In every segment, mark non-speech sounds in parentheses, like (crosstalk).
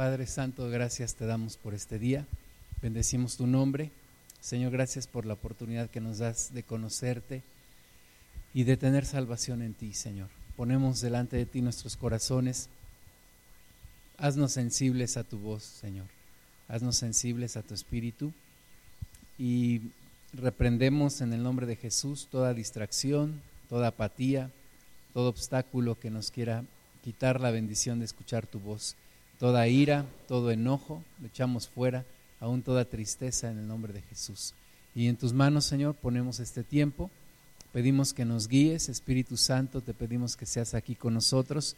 Padre Santo, gracias te damos por este día. Bendecimos tu nombre. Señor, gracias por la oportunidad que nos das de conocerte y de tener salvación en ti, Señor. Ponemos delante de ti nuestros corazones. Haznos sensibles a tu voz, Señor. Haznos sensibles a tu espíritu y reprendemos en el nombre de Jesús toda distracción, toda apatía, todo obstáculo que nos quiera quitar la bendición de escuchar tu voz. Toda ira, todo enojo, lo echamos fuera, aún toda tristeza en el nombre de Jesús. Y en tus manos, Señor, ponemos este tiempo. Pedimos que nos guíes, Espíritu Santo, te pedimos que seas aquí con nosotros,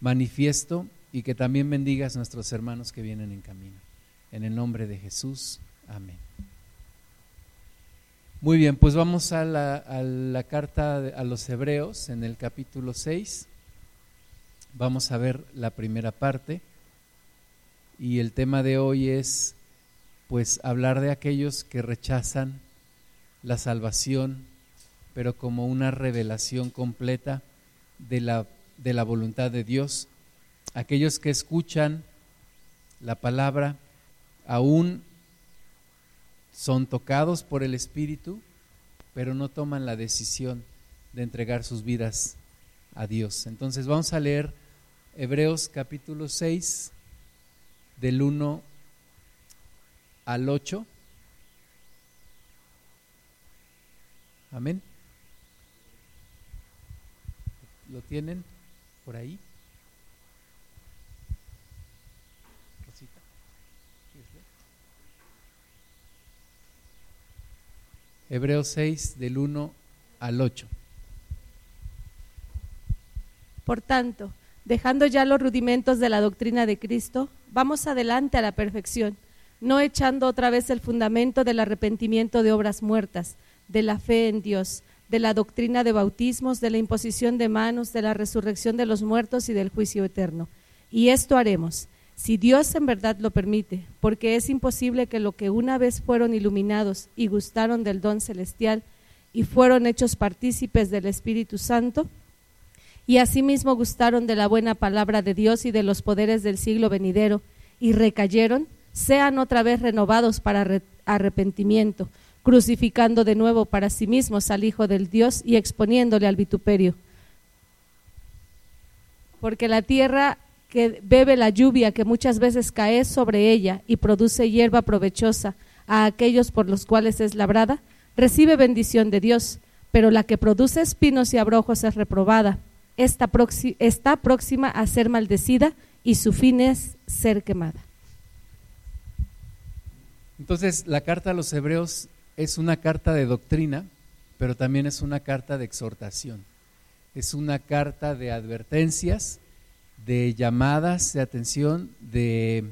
manifiesto y que también bendigas a nuestros hermanos que vienen en camino. En el nombre de Jesús, amén. Muy bien, pues vamos a la, carta a los Hebreos en el capítulo 6. Vamos a ver la primera parte y el tema de hoy es pues hablar de aquellos que rechazan la salvación, pero como una revelación completa de la, de la voluntad de Dios. Aquellos que escuchan la palabra aún son tocados por el Espíritu, pero no toman la decisión de entregar sus vidas a Dios. Entonces vamos a leer Hebreos capítulo 6, del 1 al 8. Amén. ¿Lo tienen por ahí? Rosita. Hebreos 6 del 1 al 8. Por tanto, dejando ya los rudimentos de la doctrina de Cristo, vamos adelante a la perfección, no echando otra vez el fundamento del arrepentimiento de obras muertas, de la fe en Dios, de la doctrina de bautismos, de la imposición de manos, de la resurrección de los muertos y del juicio eterno. Y esto haremos, si Dios en verdad lo permite, porque es imposible que lo que una vez fueron iluminados y gustaron del don celestial y fueron hechos partícipes del Espíritu Santo, y asimismo gustaron de la buena palabra de Dios y de los poderes del siglo venidero, y recayeron, sean otra vez renovados para arrepentimiento, crucificando de nuevo para sí mismos al Hijo del Dios y exponiéndole al vituperio. Porque la tierra que bebe la lluvia que muchas veces cae sobre ella y produce hierba provechosa a aquellos por los cuales es labrada, recibe bendición de Dios, pero la que produce espinos y abrojos es reprobada está, está próxima a ser maldecida y su fin es ser quemada. Entonces, la carta a los hebreos es una carta de doctrina, pero también es una carta de exhortación. Es una carta de advertencias, de llamadas de atención, de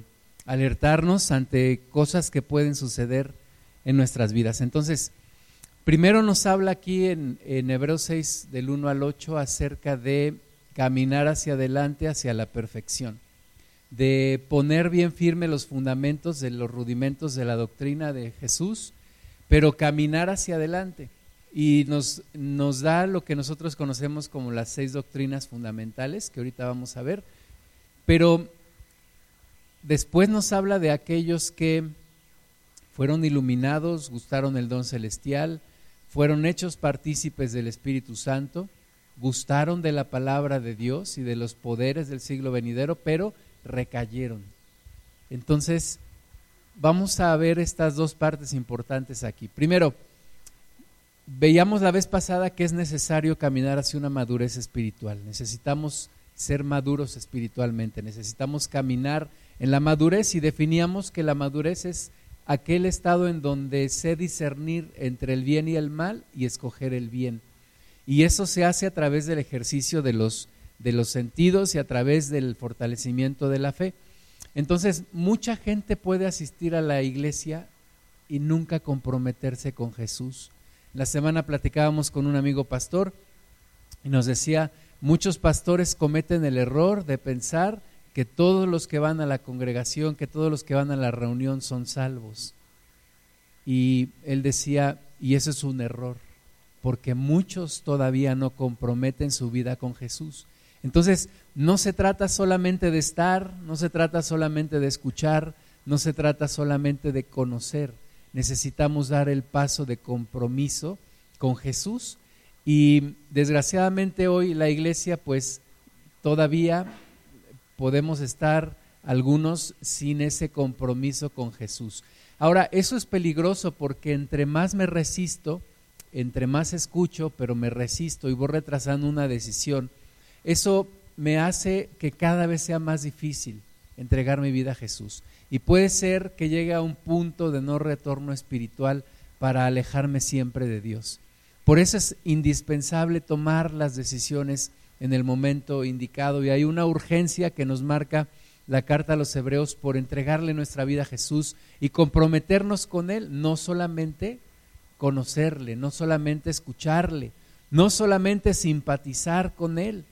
alertarnos ante cosas que pueden suceder en nuestras vidas. Entonces, Primero nos habla aquí en, en Hebreos 6 del 1 al 8 acerca de caminar hacia adelante, hacia la perfección, de poner bien firme los fundamentos de los rudimentos de la doctrina de Jesús, pero caminar hacia adelante. Y nos, nos da lo que nosotros conocemos como las seis doctrinas fundamentales, que ahorita vamos a ver, pero después nos habla de aquellos que fueron iluminados, gustaron el don celestial, fueron hechos partícipes del Espíritu Santo, gustaron de la palabra de Dios y de los poderes del siglo venidero, pero recayeron. Entonces, vamos a ver estas dos partes importantes aquí. Primero, veíamos la vez pasada que es necesario caminar hacia una madurez espiritual. Necesitamos ser maduros espiritualmente, necesitamos caminar en la madurez y definíamos que la madurez es aquel estado en donde sé discernir entre el bien y el mal y escoger el bien. Y eso se hace a través del ejercicio de los, de los sentidos y a través del fortalecimiento de la fe. Entonces, mucha gente puede asistir a la iglesia y nunca comprometerse con Jesús. La semana platicábamos con un amigo pastor y nos decía, muchos pastores cometen el error de pensar que todos los que van a la congregación, que todos los que van a la reunión son salvos. Y él decía, y eso es un error, porque muchos todavía no comprometen su vida con Jesús. Entonces, no se trata solamente de estar, no se trata solamente de escuchar, no se trata solamente de conocer. Necesitamos dar el paso de compromiso con Jesús y desgraciadamente hoy la iglesia pues todavía podemos estar algunos sin ese compromiso con Jesús. Ahora, eso es peligroso porque entre más me resisto, entre más escucho, pero me resisto y voy retrasando una decisión, eso me hace que cada vez sea más difícil entregar mi vida a Jesús. Y puede ser que llegue a un punto de no retorno espiritual para alejarme siempre de Dios. Por eso es indispensable tomar las decisiones en el momento indicado y hay una urgencia que nos marca la carta a los hebreos por entregarle nuestra vida a Jesús y comprometernos con Él, no solamente conocerle, no solamente escucharle, no solamente simpatizar con Él,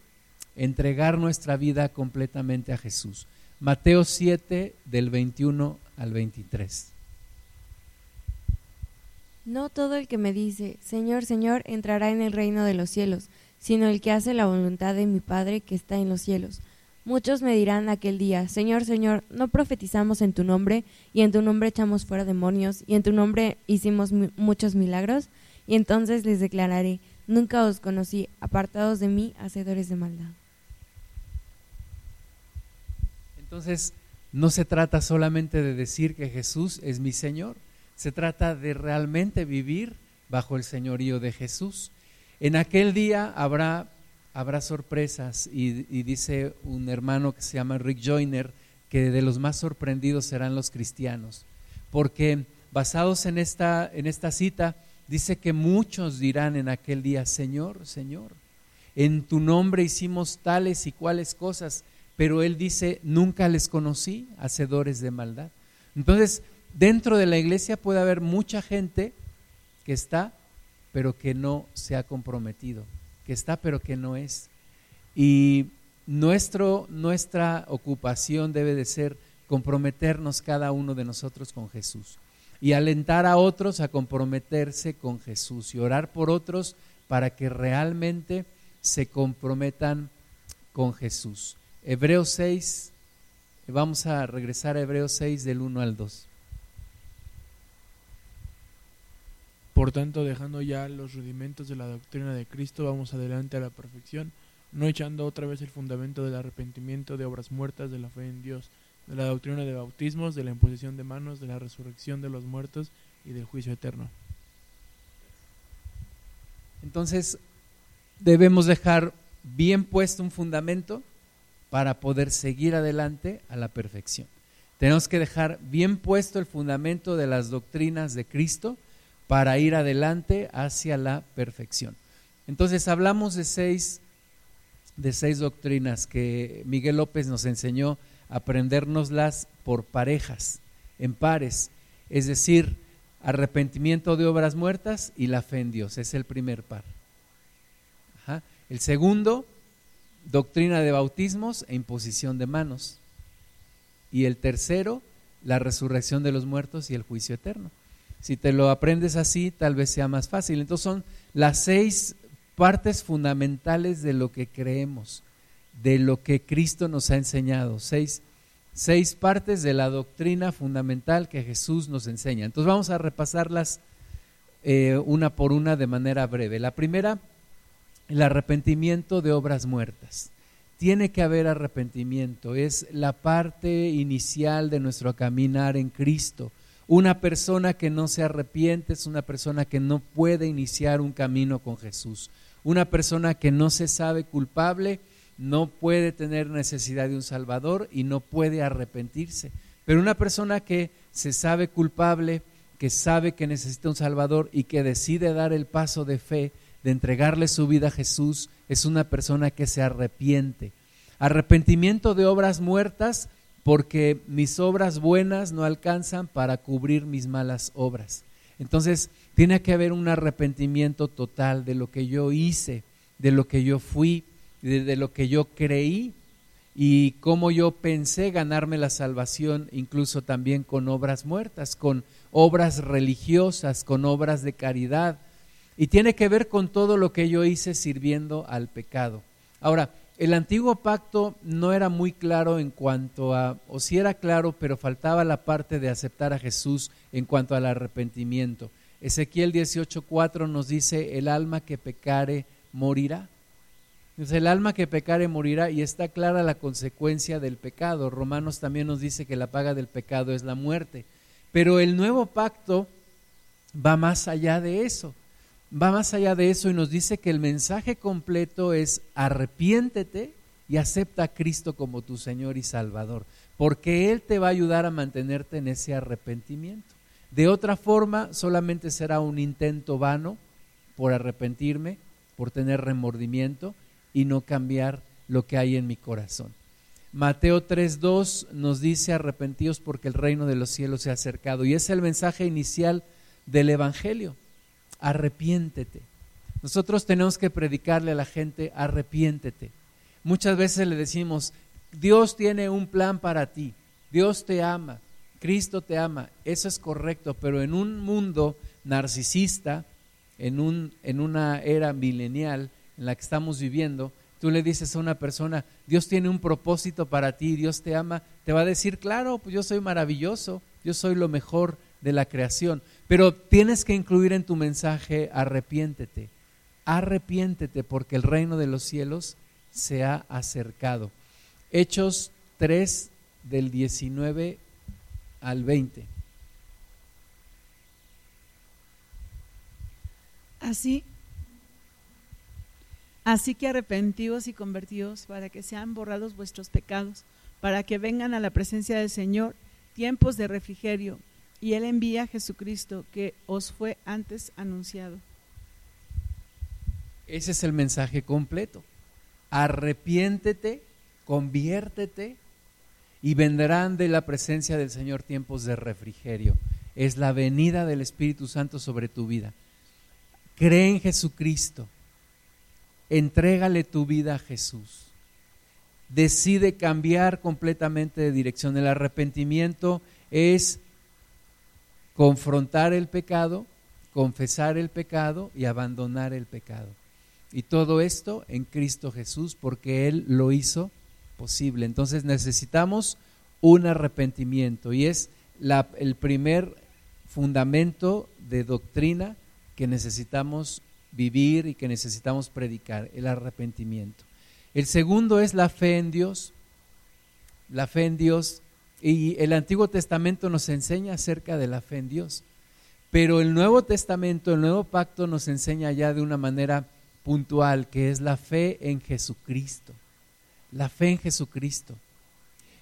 entregar nuestra vida completamente a Jesús. Mateo 7 del 21 al 23. No todo el que me dice, Señor, Señor, entrará en el reino de los cielos, sino el que hace la voluntad de mi Padre que está en los cielos. Muchos me dirán aquel día, Señor, Señor, ¿no profetizamos en tu nombre, y en tu nombre echamos fuera demonios, y en tu nombre hicimos muchos milagros? Y entonces les declararé, nunca os conocí, apartados de mí, hacedores de maldad. Entonces, no se trata solamente de decir que Jesús es mi Señor, se trata de realmente vivir bajo el señorío de Jesús. En aquel día habrá, habrá sorpresas y, dice un hermano que se llama Rick Joyner que de los más sorprendidos serán los cristianos, porque basados en esta, en esta cita, dice que muchos dirán en aquel día, Señor, Señor, en tu nombre hicimos tales y cuales cosas pero él dice, nunca les conocí, hacedores de maldad. Entonces, dentro de la iglesia puede haber mucha gente que está, pero que no se ha comprometido, que está, pero que no es. Y nuestro, nuestra ocupación debe de ser comprometernos cada uno de nosotros con Jesús y alentar a otros a comprometerse con Jesús y orar por otros para que realmente se comprometan con Jesús. Hebreos 6, vamos a regresar a Hebreos 6 del 1 al 2. Por tanto, dejando ya los rudimentos de la doctrina de Cristo, vamos adelante a la perfección, no echando otra vez el fundamento del arrepentimiento de obras muertas, de la fe en Dios, de la doctrina de bautismos, de la imposición de manos, de la resurrección de los muertos y del juicio eterno. Entonces, debemos dejar bien puesto un fundamento para poder seguir adelante a la perfección. Tenemos que dejar bien puesto el fundamento de las doctrinas de Cristo para ir adelante hacia la perfección. Entonces hablamos de seis, de seis doctrinas que Miguel López nos enseñó a aprendernoslas por parejas, en pares, es decir, arrepentimiento de obras muertas y la fe en Dios, es el primer par. El segundo, doctrina de bautismos e imposición de manos. Y el tercero, la resurrección de los muertos y el juicio eterno. Si te lo aprendes así, tal vez sea más fácil. Entonces son las seis partes fundamentales de lo que creemos, de lo que Cristo nos ha enseñado. Seis, seis partes de la doctrina fundamental que Jesús nos enseña. Entonces vamos a repasarlas eh, una por una de manera breve. La primera el arrepentimiento de obras muertas. Tiene que haber arrepentimiento, es la parte inicial de nuestro caminar en Cristo. Una persona que no se arrepiente es una persona que no puede iniciar un camino con Jesús. Una persona que no se sabe culpable no puede tener necesidad de un Salvador y no puede arrepentirse. Pero una persona que se sabe culpable, que sabe que necesita un Salvador y que decide dar el paso de fe, de entregarle su vida a Jesús es una persona que se arrepiente. Arrepentimiento de obras muertas porque mis obras buenas no alcanzan para cubrir mis malas obras. Entonces, tiene que haber un arrepentimiento total de lo que yo hice, de lo que yo fui, de, lo que yo creí y cómo yo pensé ganarme la salvación, incluso también con obras muertas, con obras religiosas, con obras de caridad, y tiene que ver con todo lo que yo hice sirviendo al pecado. Ahora, el antiguo pacto no era muy claro en cuanto a, o sí era claro, pero faltaba la parte de aceptar a Jesús en cuanto al arrepentimiento. Ezequiel 18:4 nos dice, el alma que pecare morirá. El alma que pecare morirá y está clara la consecuencia del pecado. Romanos también nos dice que la paga del pecado es la muerte. Pero el nuevo pacto va más allá de eso va más allá de eso y nos dice que el mensaje completo es arrepiéntete y acepta a Cristo como tu Señor y Salvador, porque Él te va a ayudar a mantenerte en ese arrepentimiento. De otra forma, solamente será un intento vano por arrepentirme, por tener remordimiento y no cambiar lo que hay en mi corazón. Mateo 3.2 nos dice arrepentidos porque el reino de los cielos se ha acercado y es el mensaje inicial del Evangelio arrepiéntete. Nosotros tenemos que predicarle a la gente, arrepiéntete. Muchas veces le decimos, Dios tiene un plan para ti, Dios te ama, Cristo te ama. Eso es correcto, pero en un mundo narcisista, en, un, en una era milenial en la que estamos viviendo, tú le dices a una persona, Dios tiene un propósito para ti, Dios te ama, te va a decir, claro, pues yo soy maravilloso, yo soy lo mejor de la creación. Pero tienes que incluir en tu mensaje, arrepiéntete, arrepiéntete porque el reino de los cielos se ha acercado. Hechos 3 del 19 al 20. Así, así que arrepentidos y convertidos para que sean borrados vuestros pecados, para que vengan a la presencia del Señor tiempos de refrigerio y Él envía a Jesucristo que os fue antes anunciado. Ese es el mensaje completo. Arrepiéntete, conviértete y vendrán de la presencia del Señor tiempos de refrigerio. Es la venida del Espíritu Santo sobre tu vida. Cree en Jesucristo. Entrégale tu vida a Jesús. Decide cambiar completamente de dirección. El arrepentimiento es confrontar el pecado, confesar el pecado y abandonar el pecado. Y todo esto en Cristo Jesús porque Él lo hizo posible. Entonces necesitamos un arrepentimiento y es el primer fundamento de doctrina que necesitamos vivir y que necesitamos predicar, el arrepentimiento. El segundo es la fe en Dios. La fe en Dios y el Antiguo Testamento nos enseña acerca de la fe en Dios. Pero el Nuevo Testamento, el Nuevo Pacto nos enseña ya de una manera puntual, que es la fe en Jesucristo. La fe en Jesucristo.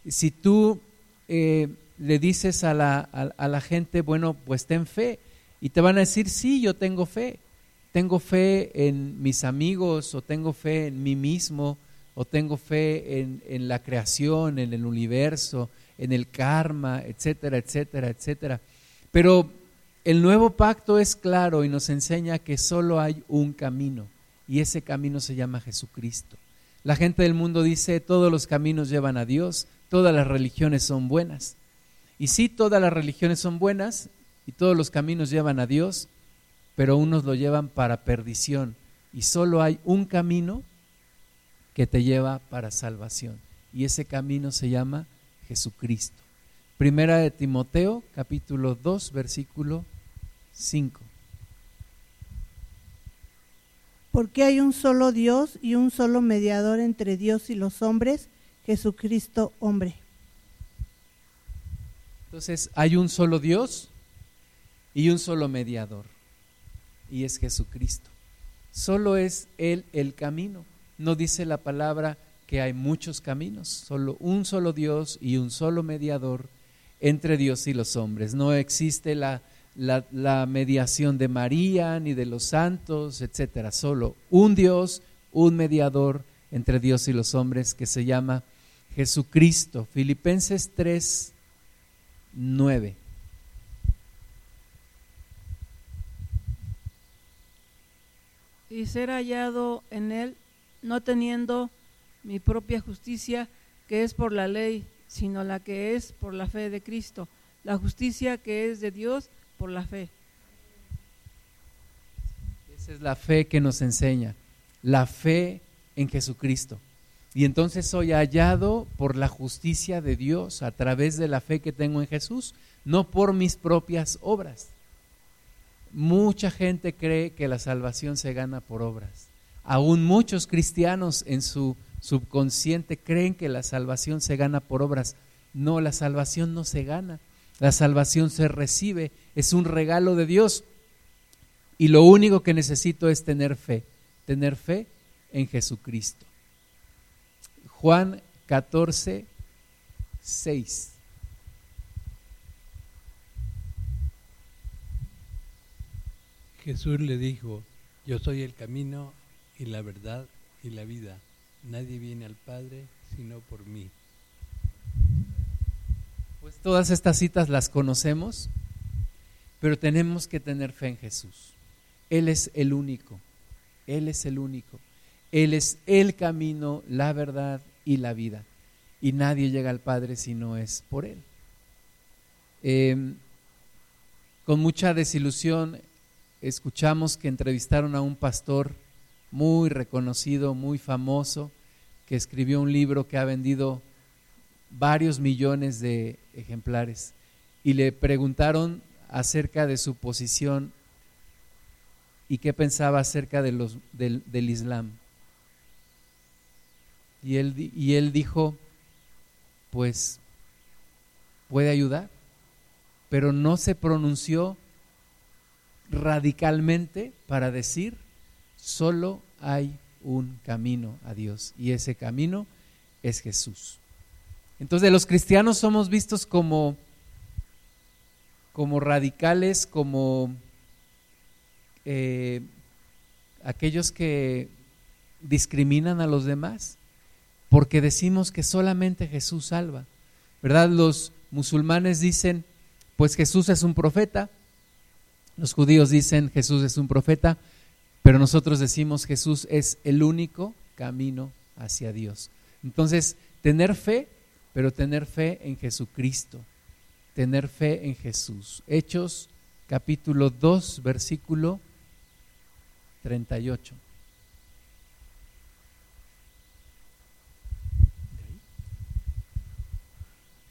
Si tú eh, le dices a la, a la gente, bueno, pues ten fe, y te van a decir, sí, yo tengo fe. Tengo fe en mis amigos o tengo fe en mí mismo o tengo fe en, en la creación, en el universo, en el karma, etcétera, etcétera, etcétera. Pero el nuevo pacto es claro y nos enseña que solo hay un camino y ese camino se llama Jesucristo. La gente del mundo dice todos los caminos llevan a Dios, todas las religiones son buenas. Y sí, todas las religiones son buenas y todos los caminos llevan a Dios, pero unos lo llevan para perdición y solo hay un camino que te lleva para salvación y ese camino se llama Jesucristo. Primera de Timoteo, capítulo 2, versículo 5. Porque hay un solo Dios y un solo mediador entre Dios y los hombres, Jesucristo hombre. Entonces, hay un solo Dios y un solo mediador, y es Jesucristo. Solo es Él el camino. No dice la palabra que hay muchos caminos, solo un solo Dios y un solo mediador entre Dios y los hombres. No existe la, la, mediación de María ni de los santos, etcétera. Solo un Dios, un mediador entre Dios y los hombres que se llama Jesucristo. Filipenses 3, 9. Y ser hallado en él, no teniendo mi propia justicia que es por la ley, sino la que es por la fe de Cristo, la justicia que es de Dios por la fe. Esa es la fe que nos enseña, la fe en Jesucristo. Y entonces soy hallado por la justicia de Dios a través de la fe que tengo en Jesús, no por mis propias obras. Mucha gente cree que la salvación se gana por obras. Aún muchos cristianos en su subconsciente creen que la salvación se gana por obras. No, la salvación no se gana. La salvación se recibe. Es un regalo de Dios. Y lo único que necesito es tener fe. Tener fe en Jesucristo. Juan 14, 6. Jesús le dijo, yo soy el camino y la verdad y la vida. Nadie viene al Padre sino por mí. Pues todas estas citas las conocemos, pero tenemos que tener fe en Jesús. Él es el único, Él es el único. Él es el camino, la verdad y la vida. Y nadie llega al Padre si no es por Él. Em, con mucha desilusión escuchamos que entrevistaron a un pastor muy reconocido, muy famoso, que escribió un libro que ha vendido varios millones de ejemplares. Y le preguntaron acerca de su posición y qué pensaba acerca del, del Islam. Y él, y él dijo, pues puede ayudar, pero no se pronunció radicalmente para decir, solo hay un camino a Dios y ese camino es Jesús. Entonces los cristianos somos vistos como, como radicales, como eh, aquellos que discriminan a los demás porque decimos que solamente Jesús salva. ¿Verdad? Los musulmanes dicen, pues Jesús es un profeta. Los judíos dicen, Jesús es un profeta. Pero nosotros decimos, Jesús es el único camino hacia Dios. Entonces, tener fe, pero tener fe en Jesucristo. Tener fe en Jesús. Hechos capítulo 2, versículo 38.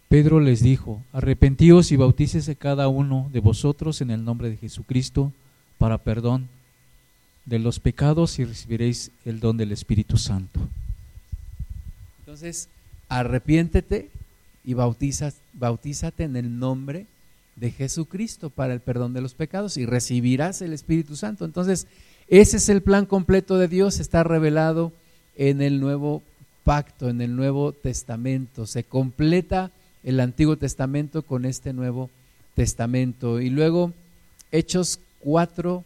Pedro les dijo, arrepentíos y bautícese cada uno de vosotros en el nombre de Jesucristo para perdón de los pecados y recibiréis el don del Espíritu Santo. Entonces, arrepiéntete y bautízate en el nombre de Jesucristo para el perdón de los pecados y recibirás el Espíritu Santo. Entonces, ese es el plan completo de Dios, está revelado en el nuevo pacto, en el Nuevo Testamento. Se completa el Antiguo Testamento con este Nuevo Testamento. Y luego Hechos 4,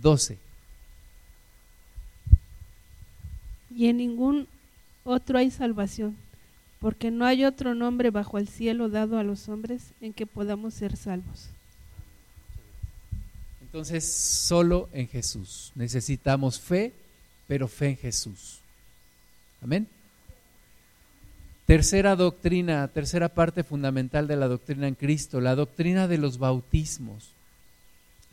12. Y en ningún otro hay salvación, porque no hay otro nombre bajo el cielo dado a los hombres en que podamos ser salvos. Entonces, solo en Jesús. Necesitamos fe, pero fe en Jesús. Amén. Tercera doctrina, tercera parte fundamental de la doctrina en Cristo, la doctrina de los bautismos.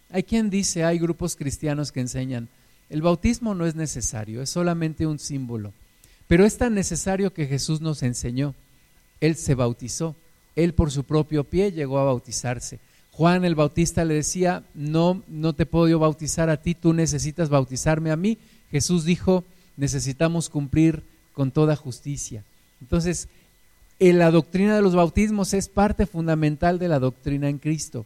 Hay quien dice, hay grupos cristianos que enseñan, el bautismo no es necesario, es solamente un símbolo, pero es tan necesario que Jesús nos enseñó. Él se bautizó, él por su propio pie llegó a bautizarse. Juan el Bautista le decía, no, no te puedo yo bautizar a ti, tú necesitas bautizarme a mí. Jesús dijo, necesitamos cumplir con toda justicia. Entonces, en la doctrina de los bautismos es parte fundamental de la doctrina en Cristo.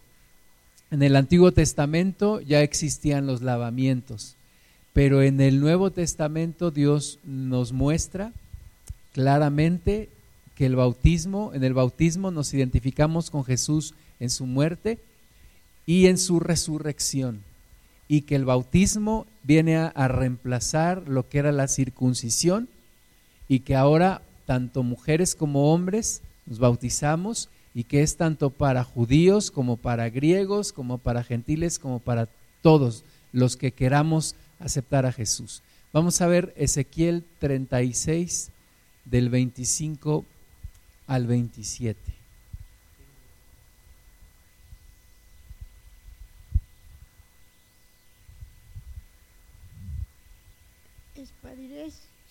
En el Antiguo Testamento ya existían los lavamientos, pero en el Nuevo Testamento Dios nos muestra claramente que el bautismo, en el bautismo nos identificamos con Jesús en su muerte y en su resurrección, y que el bautismo viene a, a reemplazar lo que era la circuncisión y que ahora tanto mujeres como hombres nos bautizamos y que es tanto para judíos como para griegos, como para gentiles, como para todos los que queramos aceptar a Jesús. Vamos a ver Ezequiel 36 del 25 al 27.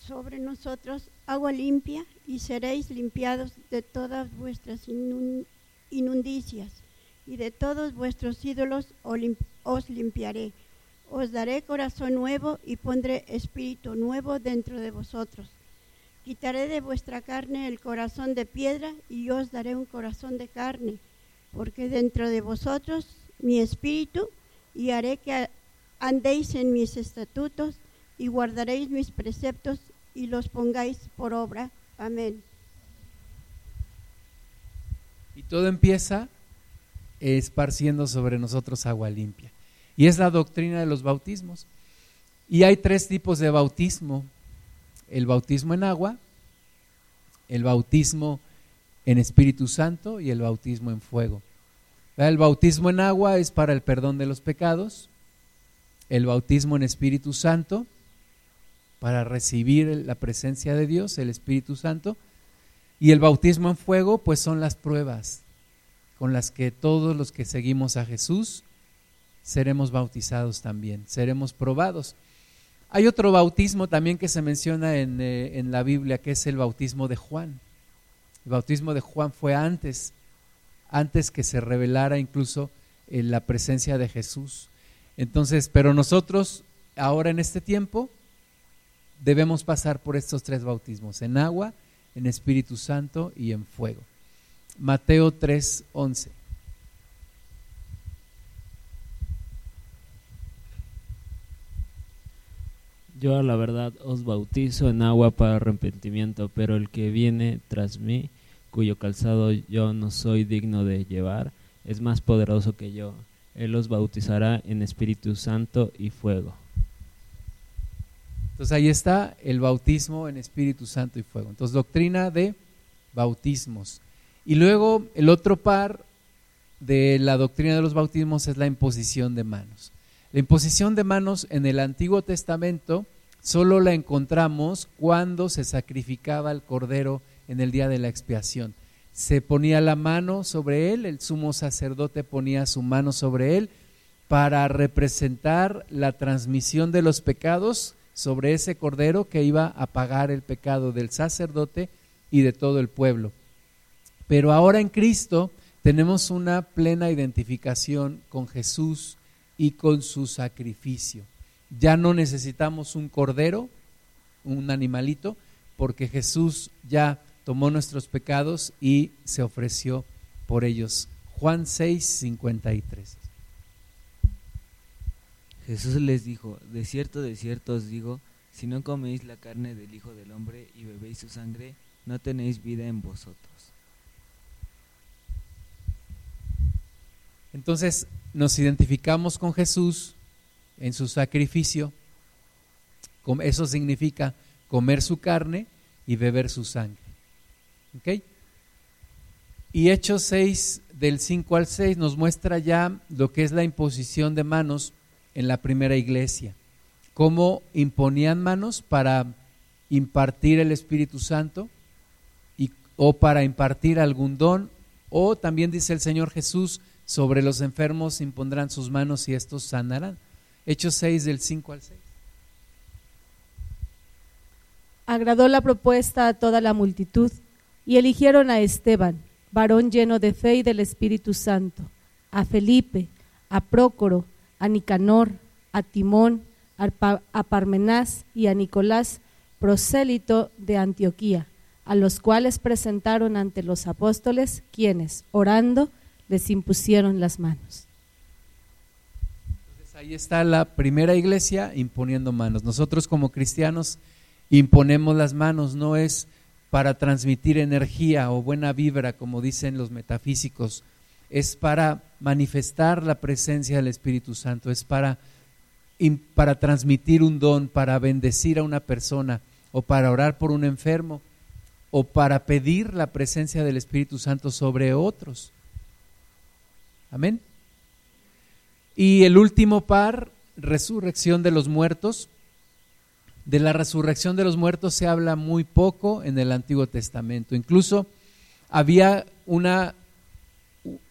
sobre nosotros agua limpia y seréis limpiados de todas vuestras inun- inundicias y de todos vuestros ídolos os limpiaré. Os daré corazón nuevo y pondré espíritu nuevo dentro de vosotros. Quitaré de vuestra carne el corazón de piedra y yo os daré un corazón de carne, porque dentro de vosotros mi espíritu y haré que andéis en mis estatutos y guardaréis mis preceptos y los pongáis por obra. Amén. Y todo empieza esparciendo sobre nosotros agua limpia. Y es la doctrina de los bautismos. Y hay tres tipos de bautismo. El bautismo en agua, el bautismo en Espíritu Santo y el bautismo en fuego. El bautismo en agua es para el perdón de los pecados. El bautismo en Espíritu Santo para recibir la presencia de Dios, el Espíritu Santo. Y el bautismo en fuego, pues son las pruebas con las que todos los que seguimos a Jesús seremos bautizados también, seremos probados. Hay otro bautismo también que se menciona en, eh, en la Biblia, que es el bautismo de Juan. El bautismo de Juan fue antes, antes que se revelara incluso en la presencia de Jesús. Entonces, pero nosotros ahora en este tiempo debemos pasar por estos tres bautismos, en agua, en Espíritu Santo y en fuego. Mateo 3:11. Yo a la verdad os bautizo en agua para arrepentimiento, pero el que viene tras mí, cuyo calzado yo no soy digno de llevar, es más poderoso que yo. Él os bautizará en Espíritu Santo y fuego. Entonces ahí está el bautismo en Espíritu Santo y fuego. Entonces doctrina de bautismos. Y luego el otro par de la doctrina de los bautismos es la imposición de manos. La imposición de manos en el Antiguo Testamento solo la encontramos cuando se sacrificaba el cordero en el día de la expiación. Se ponía la mano sobre él, el sumo sacerdote ponía su mano sobre él para representar la transmisión de los pecados sobre ese cordero que iba a pagar el pecado del sacerdote y de todo el pueblo. Pero ahora en Cristo tenemos una plena identificación con Jesús y con su sacrificio. Ya no necesitamos un cordero, un animalito, porque Jesús ya tomó nuestros pecados y se ofreció por ellos. Juan 6, 53. Jesús les dijo, de cierto, de cierto os digo, si no coméis la carne del Hijo del Hombre y bebéis su sangre, no tenéis vida en vosotros. Entonces nos identificamos con Jesús en su sacrificio. Eso significa comer su carne y beber su sangre. Y Hechos 6, del 5 al 6, nos muestra ya lo que es la imposición de manos en la primera iglesia. Cómo imponían manos para impartir el Espíritu Santo y, o para impartir algún don. O también dice el Señor Jesús, sobre los enfermos impondrán sus manos y estos sanarán. Hechos 6, del 5 al 6. Agradó la propuesta a toda la multitud y eligieron a Esteban, varón lleno de fe y del Espíritu Santo, a Felipe, a Prócoro, a Nicanor, a Timón, a, Pa- a Parmenás y a Nicolás, prosélito de Antioquía, a los cuales presentaron ante los apóstoles, quienes, orando, les impusieron las manos. Entonces ahí está la primera iglesia imponiendo manos. Nosotros como cristianos imponemos las manos, no es para transmitir energía o buena vibra, como dicen los metafísicos, es para manifestar la presencia del Espíritu Santo, es para, para transmitir un don, para bendecir a una persona o para orar por un enfermo o para pedir la presencia del Espíritu Santo sobre otros. Amén. Y el último par, resurrección de los muertos. De la resurrección de los muertos se habla muy poco en el Antiguo Testamento. Incluso había una,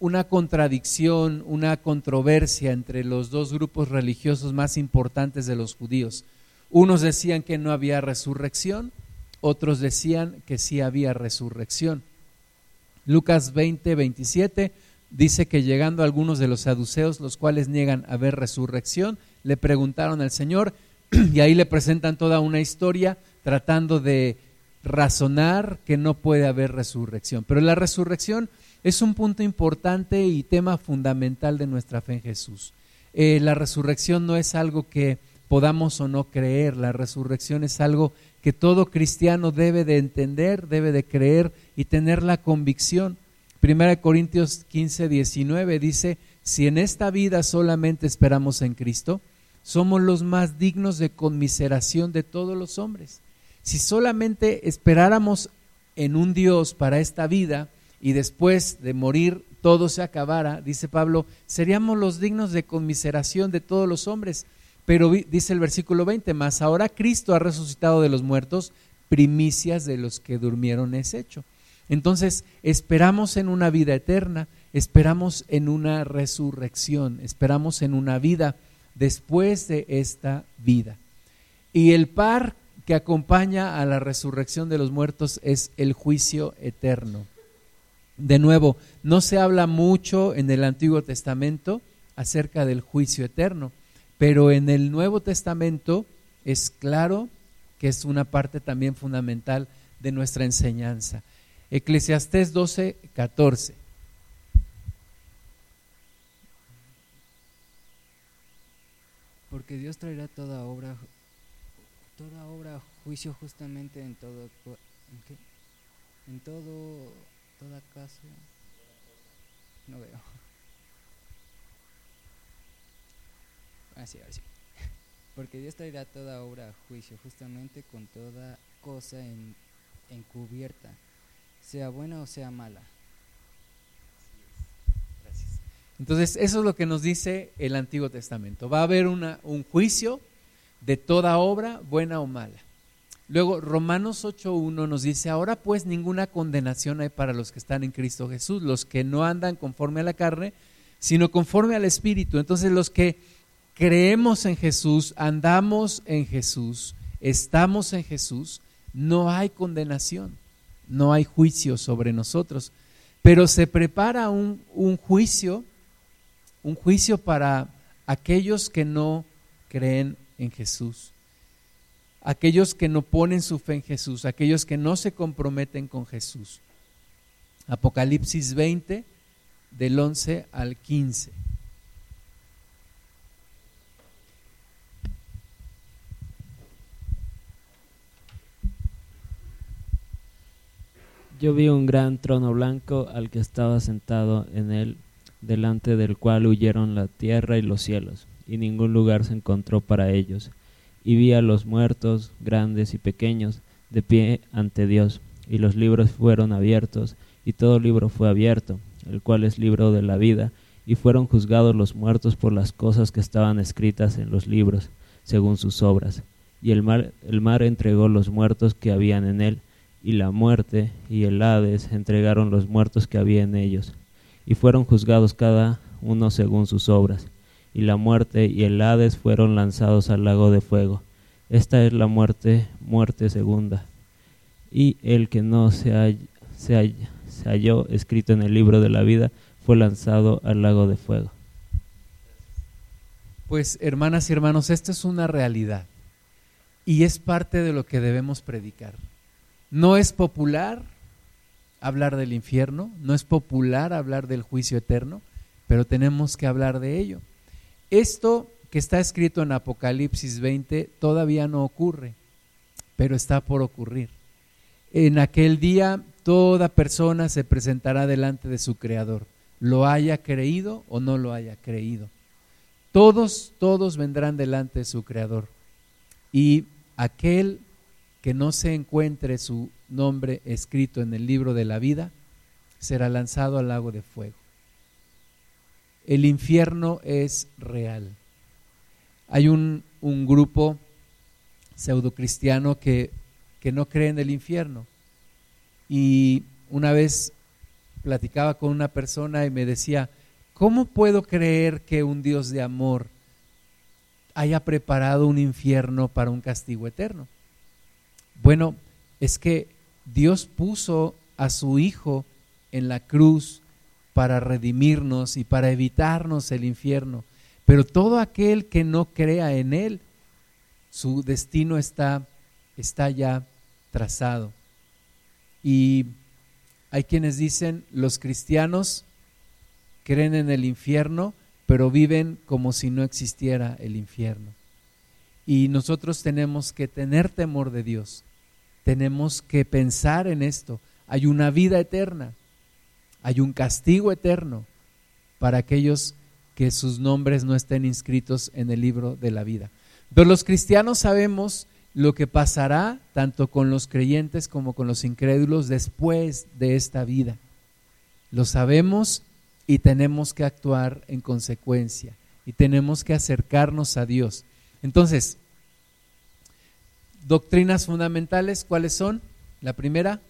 una contradicción, una controversia entre los dos grupos religiosos más importantes de los judíos. Unos decían que no había resurrección, otros decían que sí había resurrección. Lucas 20, 27 dice que llegando algunos de los saduceos, los cuales niegan haber resurrección, le preguntaron al Señor (clears throat) y ahí le presentan toda una historia tratando de razonar que no puede haber resurrección. Pero la resurrección es un punto importante y tema fundamental de nuestra fe en Jesús. Eh, la resurrección no es algo que podamos o no creer, la resurrección es algo que todo cristiano debe de entender, debe de creer y tener la convicción. Primera Corintios 15, 19 dice, si en esta vida solamente esperamos en Cristo, somos los más dignos de conmiseración de todos los hombres. Si solamente esperáramos en un Dios para esta vida y después de morir todo se acabara, dice Pablo, seríamos los dignos de conmiseración de todos los hombres. Pero dice el versículo 20, más ahora Cristo ha resucitado de los muertos, primicias de los que durmieron es hecho. Entonces, esperamos en una vida eterna, esperamos en una resurrección, esperamos en una vida después de esta vida. Y el par que acompaña a la resurrección de los muertos es el juicio eterno. De nuevo, no se habla mucho en el Antiguo Testamento acerca del juicio eterno, pero en el Nuevo Testamento es claro que es una parte también fundamental de nuestra enseñanza. Eclesiastés 12, 14. Porque Dios traerá toda obra, toda obra juicio justamente en todo, en, en todo, toda casa. No veo. Así, ah, así. Porque Dios traerá toda obra a juicio justamente con toda cosa en, encubierta, sea buena o sea mala. Entonces, eso es lo que nos dice el Antiguo Testamento. Va a haber un juicio de toda obra, buena o mala. Luego, Romanos 8.1 nos dice, ahora pues ninguna condenación hay para los que están en Cristo Jesús, los que no andan conforme a la carne, sino conforme al Espíritu. Entonces, los que creemos en Jesús, andamos en Jesús, estamos en Jesús, no hay condenación, no hay juicio sobre nosotros. Pero se prepara un, un juicio un juicio para aquellos que no creen en Jesús, aquellos que no ponen su fe en Jesús, aquellos que no se comprometen con Jesús. Apocalipsis 20, del 11 al 15. Yo vi un gran trono blanco al que estaba sentado en él delante del cual huyeron la tierra y los cielos, y ningún lugar se encontró para ellos. Y vi a los muertos, grandes y pequeños, de pie ante Dios, y los libros fueron abiertos, y todo libro fue abierto, el cual es libro de la vida, y fueron juzgados los muertos por las cosas que estaban escritas en los libros, según sus obras. Y el mar, el mar entregó los muertos que habían en él, y la muerte y el Hades entregaron los muertos que había en ellos y fueron juzgados cada uno según sus obras. Y la muerte y el Hades fueron lanzados al lago de fuego. Esta es la muerte, muerte segunda. Y el que no se, se, halló escrito en el libro de la vida fue lanzado al lago de fuego. Pues hermanas y hermanos, esta es una realidad y es parte de lo que debemos predicar. No es popular, hablar del infierno, no es popular hablar del juicio eterno, pero tenemos que hablar de ello. Esto que está escrito en Apocalipsis 20 todavía no ocurre, pero está por ocurrir. En aquel día toda persona se presentará delante de su Creador, lo haya creído o no lo haya creído. Todos, todos vendrán delante de su Creador. Y aquel que no se encuentre su nombre escrito en el libro de la vida, será lanzado al lago de fuego. El infierno es real. Hay un, un grupo pseudocristiano que, que no cree en el infierno. Y una vez platicaba con una persona y me decía, ¿cómo puedo creer que un Dios de amor haya preparado un infierno para un castigo eterno. Bueno, es que Dios puso a su Hijo en la cruz para redimirnos y para evitarnos el infierno. Pero todo aquel que no crea en Él, su destino está, ya trazado. Y hay quienes dicen, los cristianos creen en el infierno, pero viven como si no existiera el infierno. Y nosotros tenemos que tener temor de Dios, tenemos que pensar en esto. Hay una vida eterna, hay un castigo eterno para aquellos que sus nombres no estén inscritos en el libro de la vida. Los cristianos sabemos lo que pasará tanto con los creyentes como con los incrédulos después de esta vida. Lo sabemos y tenemos que actuar en consecuencia y tenemos que acercarnos a Dios. Entonces, doctrinas fundamentales, ¿cuáles son? La primera,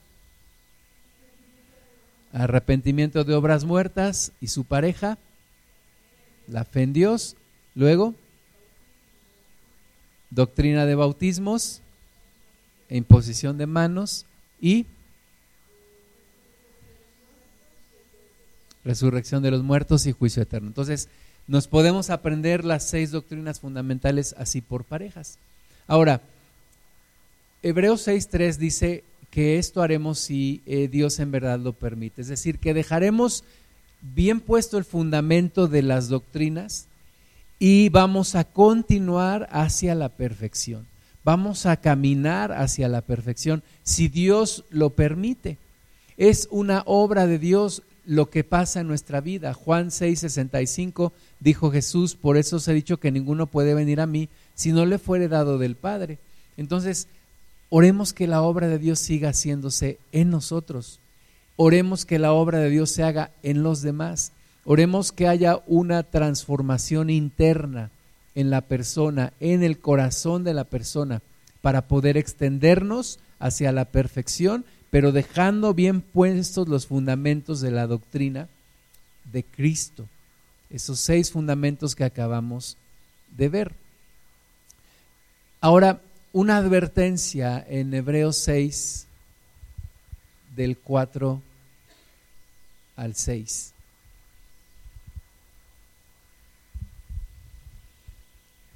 arrepentimiento de obras muertas y su pareja, la fe en Dios. Luego, doctrina de bautismos e imposición de manos y resurrección de los muertos y juicio eterno. Entonces, nos podemos aprender las seis doctrinas fundamentales así por parejas. Ahora, Hebreos 6.3 dice que esto haremos si eh, Dios en verdad lo permite. Es decir, que dejaremos bien puesto el fundamento de las doctrinas y vamos a continuar hacia la perfección. Vamos a caminar hacia la perfección si Dios lo permite. Es una obra de Dios lo que pasa en nuestra vida. Juan 6:65 dijo Jesús, por eso os he dicho que ninguno puede venir a mí si no le fuere dado del Padre. Entonces, oremos que la obra de Dios siga haciéndose en nosotros. Oremos que la obra de Dios se haga en los demás. Oremos que haya una transformación interna en la persona, en el corazón de la persona, para poder extendernos hacia la perfección pero dejando bien puestos los fundamentos de la doctrina de Cristo, esos seis fundamentos que acabamos de ver. Ahora, una advertencia en Hebreos 6, del 4 al 6.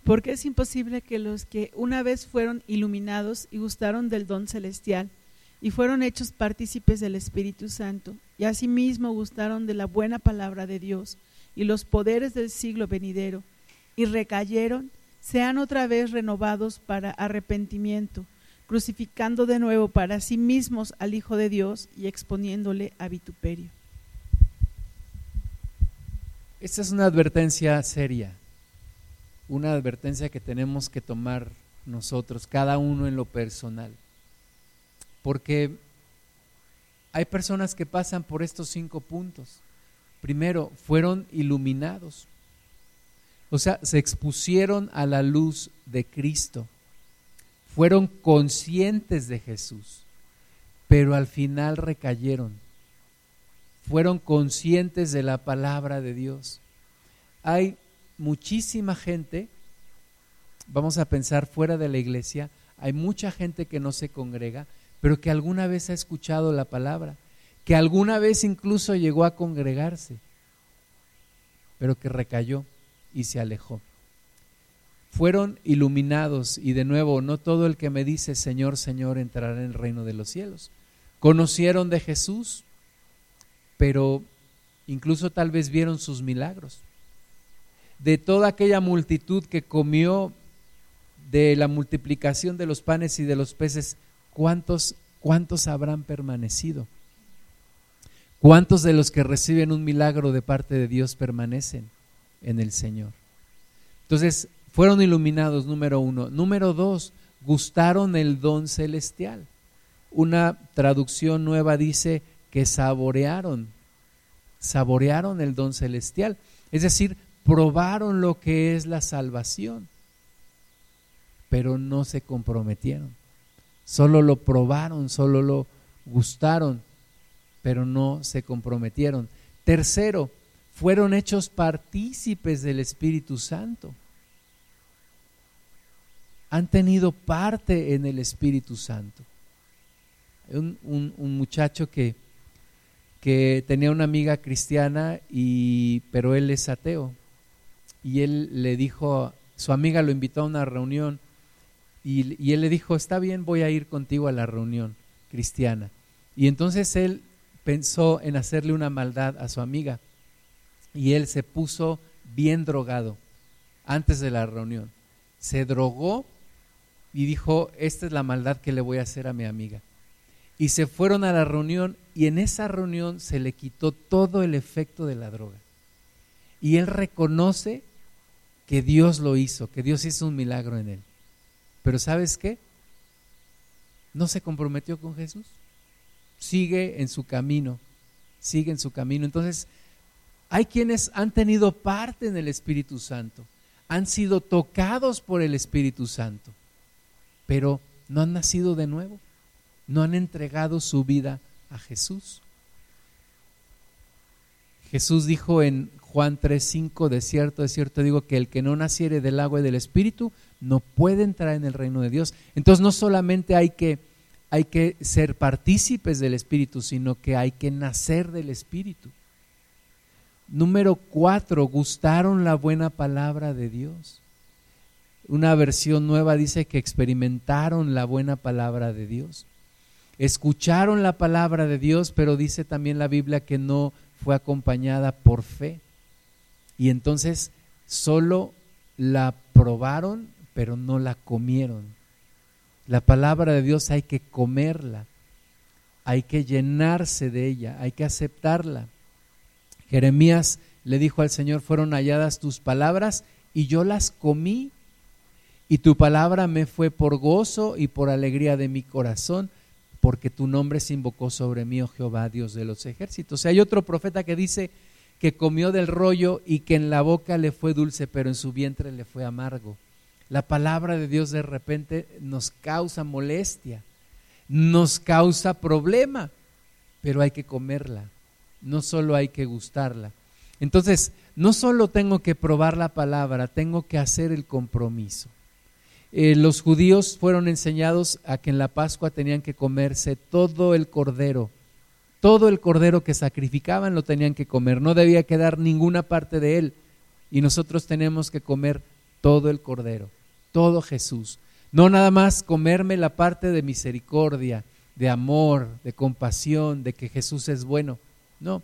Porque es imposible que los que una vez fueron iluminados y gustaron del don celestial, y fueron hechos partícipes del Espíritu Santo, y asimismo gustaron de la buena palabra de Dios y los poderes del siglo venidero, y recayeron, sean otra vez renovados para arrepentimiento, crucificando de nuevo para sí mismos al Hijo de Dios y exponiéndole a vituperio. Esta es una advertencia seria, una advertencia que tenemos que tomar nosotros, cada uno en lo personal porque hay personas que pasan por estos cinco puntos. Primero, fueron iluminados. O sea, se expusieron a la luz de Cristo. Fueron conscientes de Jesús, pero al final recayeron. Fueron conscientes de la palabra de Dios. Hay muchísima gente, vamos a pensar fuera de la iglesia, hay mucha gente que no se congrega, pero que alguna vez ha escuchado la palabra, que alguna vez incluso llegó a congregarse, pero que recayó y se alejó. Fueron iluminados y de nuevo, no todo el que me dice Señor, Señor entrará en el reino de los cielos. Conocieron de Jesús, pero incluso tal vez vieron sus milagros. De toda aquella multitud que comió de la multiplicación de los panes y de los peces, ¿cuántos, cuántos habrán permanecido? ¿Cuántos de los que reciben un milagro de parte de Dios permanecen en el Señor? Entonces, fueron iluminados, número uno. Número dos, gustaron el don celestial. Una traducción nueva dice que saborearon, saborearon el don celestial. Es decir, probaron lo que es la salvación, pero no se comprometieron. Solo lo probaron, solo lo gustaron, pero no se comprometieron. Tercero, fueron hechos partícipes del Espíritu Santo. han tenido parte en el Espíritu Santo. Un, un, un muchacho que, que tenía una amiga cristiana, y, pero él es ateo. Y él le dijo, su amiga lo invitó a una reunión y, y él le dijo, está bien, voy a ir contigo a la reunión cristiana. Y entonces él pensó en hacerle una maldad a su amiga y él se puso bien drogado antes de la reunión. Se drogó y dijo, esta es la maldad que le voy a hacer a mi amiga. Y se fueron a la reunión y en esa reunión se le quitó todo el efecto de la droga. Y él reconoce que Dios lo hizo, que Dios hizo un milagro en él. Pero ¿sabes qué? No se comprometió con Jesús. Sigue en su camino, sigue en su camino. Entonces, hay quienes han tenido parte en el Espíritu Santo, han sido tocados por el Espíritu Santo, pero no han nacido de nuevo, no han entregado su vida a Jesús. Jesús dijo en Juan 3:5, de cierto, de cierto digo que el que no naciere del agua y del Espíritu no puede entrar en el reino de Dios. Entonces no solamente hay que, hay que ser partícipes del Espíritu, sino que hay que nacer del Espíritu. Número cuatro, gustaron la buena palabra de Dios. Una versión nueva dice que experimentaron la buena palabra de Dios. Escucharon la palabra de Dios, pero dice también la Biblia que no fue acompañada por fe. Y entonces solo la probaron, pero no la comieron. La palabra de Dios hay que comerla, hay que llenarse de ella, hay que aceptarla. Jeremías le dijo al Señor, fueron halladas tus palabras y yo las comí y tu palabra me fue por gozo y por alegría de mi corazón, porque tu nombre se invocó sobre mí, oh Jehová, Dios de los ejércitos. hay otro profeta que dice, que comió del rollo y que en la boca le fue dulce, pero en su vientre le fue amargo. La palabra de Dios de repente nos causa molestia, nos causa problema, pero hay que comerla, no solo hay que gustarla. Entonces, no solo tengo que probar la palabra, tengo que hacer el compromiso. Eh, los judíos fueron enseñados a que en la Pascua tenían que comerse todo el cordero todo el cordero que sacrificaban lo tenían que comer, no debía quedar ninguna parte de él. Y nosotros tenemos que comer todo el cordero, todo Jesús. No nada más comerme la parte de misericordia, de amor, de compasión, de que Jesús es bueno. No,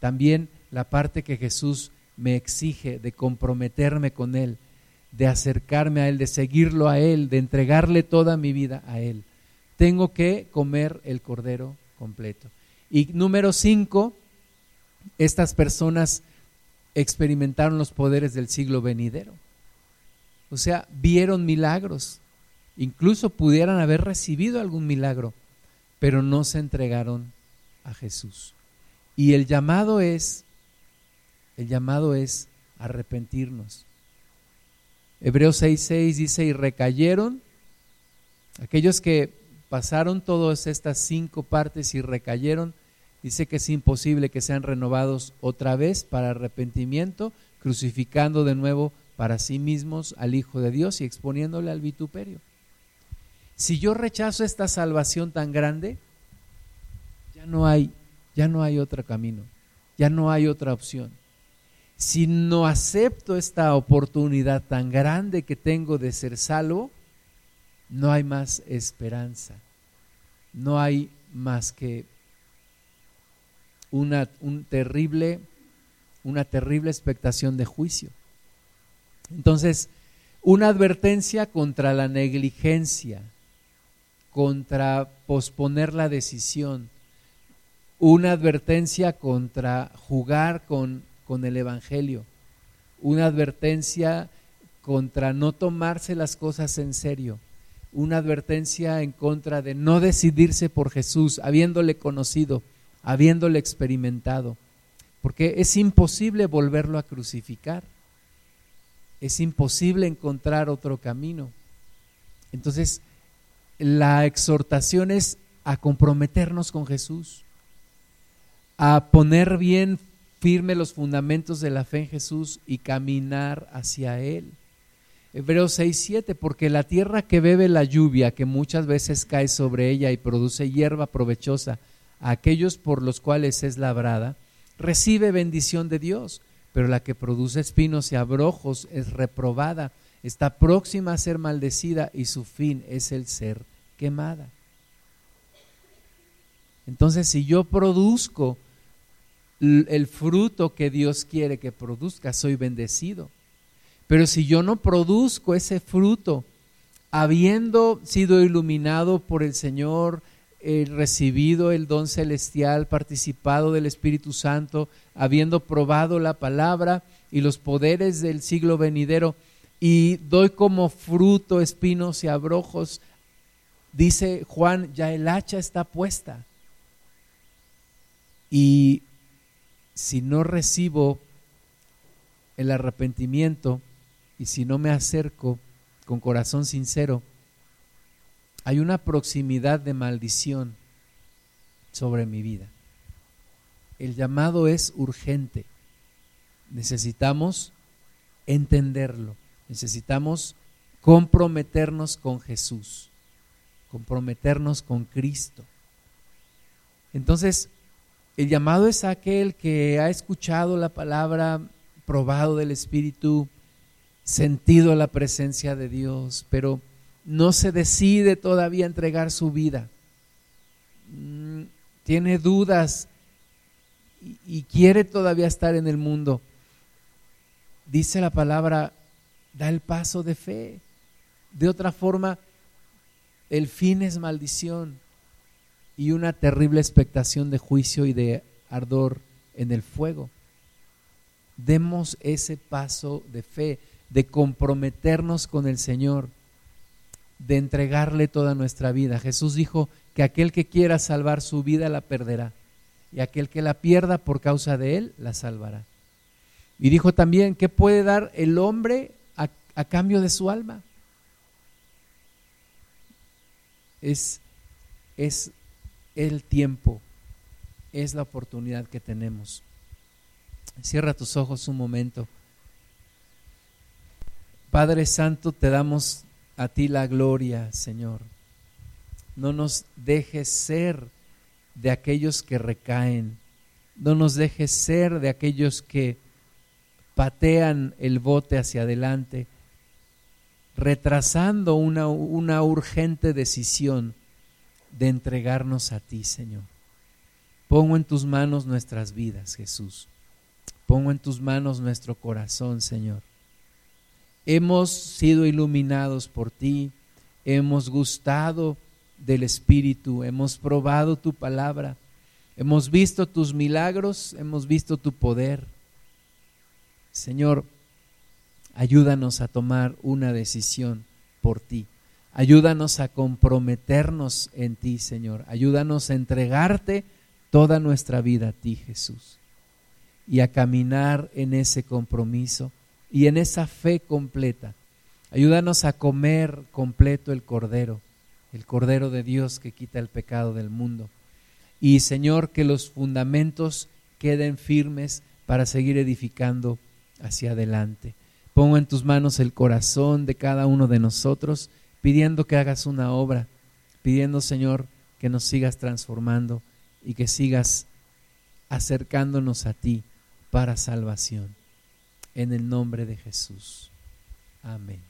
también la parte que Jesús me exige de comprometerme con Él, de acercarme a Él, de seguirlo a Él, de entregarle toda mi vida a Él. Tengo que comer el cordero completo. Y número cinco, estas personas experimentaron los poderes del siglo venidero. O sea, vieron milagros, incluso pudieran haber recibido algún milagro, pero no se entregaron a Jesús. Y el llamado es, el llamado es arrepentirnos. Hebreos 6:6 dice, y recayeron aquellos que pasaron todas estas cinco partes y recayeron, dice que es imposible que sean renovados otra vez para arrepentimiento, crucificando de nuevo para sí mismos al Hijo de Dios y exponiéndole al vituperio. Si yo rechazo esta salvación tan grande, ya no hay, ya no hay otro camino, ya no hay otra opción. Si no acepto esta oportunidad tan grande que tengo de ser salvo, no hay más esperanza, no hay más que una, un terrible, una terrible expectación de juicio. Entonces, una advertencia contra la negligencia, contra posponer la decisión, una advertencia contra jugar con, con el Evangelio, una advertencia contra no tomarse las cosas en serio, una advertencia en contra de no decidirse por Jesús, habiéndole conocido, habiéndole experimentado, porque es imposible volverlo a crucificar, es imposible encontrar otro camino. Entonces, la exhortación es a comprometernos con Jesús, a poner bien firme los fundamentos de la fe en Jesús y caminar hacia Él. Hebreos 6, 7, porque la tierra que bebe la lluvia, que muchas veces cae sobre ella y produce hierba provechosa a aquellos por los cuales es labrada, recibe bendición de Dios, pero la que produce espinos y abrojos es reprobada, está próxima a ser maldecida y su fin es el ser quemada. Entonces, si yo produzco el fruto que Dios quiere que produzca, soy bendecido. Pero si yo no produzco ese fruto, habiendo sido iluminado por el Señor, eh, recibido el don celestial, participado del Espíritu Santo, habiendo probado la palabra y los poderes del siglo venidero, y doy como fruto espinos y abrojos, dice Juan, ya el hacha está puesta. Y si no recibo el arrepentimiento y si no me acerco con corazón sincero, hay una proximidad de maldición sobre mi vida. El llamado es urgente. Necesitamos entenderlo. Necesitamos comprometernos con Jesús, comprometernos con Cristo. Entonces, el llamado es aquel que ha escuchado la palabra, probado del Espíritu, sentido la presencia de Dios, pero no se decide todavía entregar su vida. Mm, tiene dudas y, quiere todavía estar en el mundo. Dice la palabra, da el paso de fe. De otra forma, el fin es maldición y una terrible expectación de juicio y de ardor en el fuego. Demos ese paso de fe, de comprometernos con el Señor, de entregarle toda nuestra vida. Jesús dijo que aquel que quiera salvar su vida la perderá y aquel que la pierda por causa de él la salvará. Y dijo también, ¿qué puede dar el hombre a, cambio de su alma? Es, es el tiempo, es la oportunidad que tenemos. Cierra tus ojos un momento. Padre Santo, te damos a ti la gloria, Señor. No nos dejes ser de aquellos que recaen. No nos dejes ser de aquellos que patean el bote hacia adelante, retrasando una, urgente decisión de entregarnos a ti, Señor. Pongo en tus manos nuestras vidas, Jesús. Pongo en tus manos nuestro corazón, Señor. Hemos sido iluminados por ti, hemos gustado del Espíritu, hemos probado tu palabra, hemos visto tus milagros, hemos visto tu poder. Señor, ayúdanos a tomar una decisión por ti. Ayúdanos a comprometernos en ti, Señor. Ayúdanos a entregarte toda nuestra vida a ti, Jesús. Y a caminar en ese compromiso y en esa fe completa. Ayúdanos a comer completo el Cordero, el Cordero de Dios que quita el pecado del mundo. Y Señor, que los fundamentos queden firmes para seguir edificando hacia adelante. Pongo en tus manos el corazón de cada uno de nosotros pidiendo que hagas una obra, pidiendo, Señor, que nos sigas transformando y que sigas acercándonos a ti para salvación. En el nombre de Jesús. Amén.